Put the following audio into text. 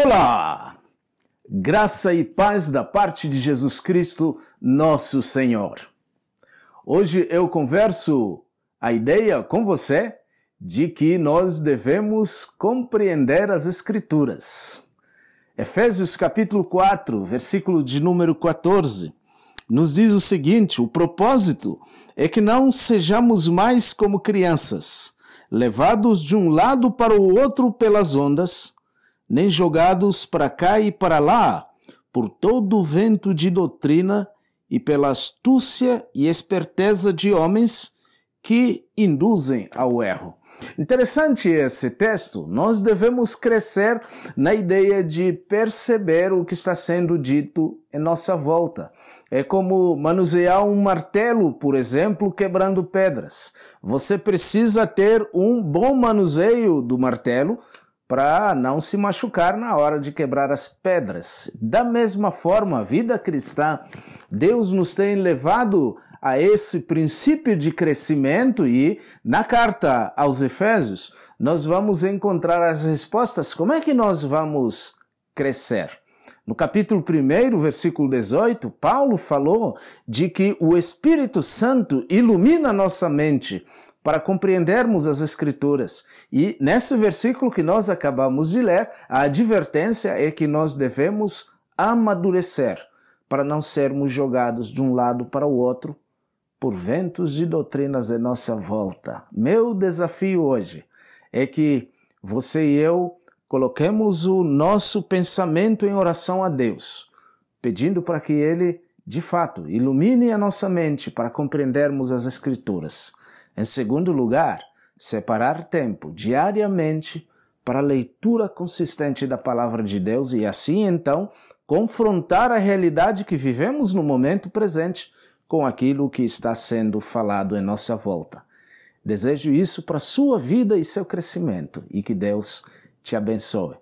Olá! Graça e paz da parte de Jesus Cristo, nosso Senhor. Hoje eu converso a ideia com você de que nós devemos compreender as Escrituras. Efésios capítulo 4, versículo de número 14, nos diz o seguinte: o propósito é que não sejamos mais como crianças, levados de um lado para o outro pelas ondas nem jogados para cá e para lá por todo o vento de doutrina e pela astúcia e esperteza de homens que induzem ao erro. Interessante esse texto. Nós devemos crescer na ideia de perceber o que está sendo dito em nossa volta. É como manusear um martelo, por exemplo, quebrando pedras. Você precisa ter um bom manuseio do martelo para não se machucar na hora de quebrar as pedras. Da mesma forma, a vida cristã, Deus nos tem levado a esse princípio de crescimento e na carta aos Efésios nós vamos encontrar as respostas. Como é que nós vamos crescer? No capítulo 1, versículo 18, Paulo falou de que o Espírito Santo ilumina nossa mente para compreendermos as Escrituras. E nesse versículo que nós acabamos de ler, a advertência é que nós devemos amadurecer para não sermos jogados de um lado para o outro por ventos de doutrinas em nossa volta. Meu desafio hoje é que você e eu coloquemos o nosso pensamento em oração a Deus, pedindo para que Ele, de fato, ilumine a nossa mente para compreendermos as Escrituras em segundo lugar, separar tempo diariamente para a leitura consistente da palavra de Deus e assim então confrontar a realidade que vivemos no momento presente com aquilo que está sendo falado em nossa volta. Desejo isso para a sua vida e seu crescimento e que Deus te abençoe.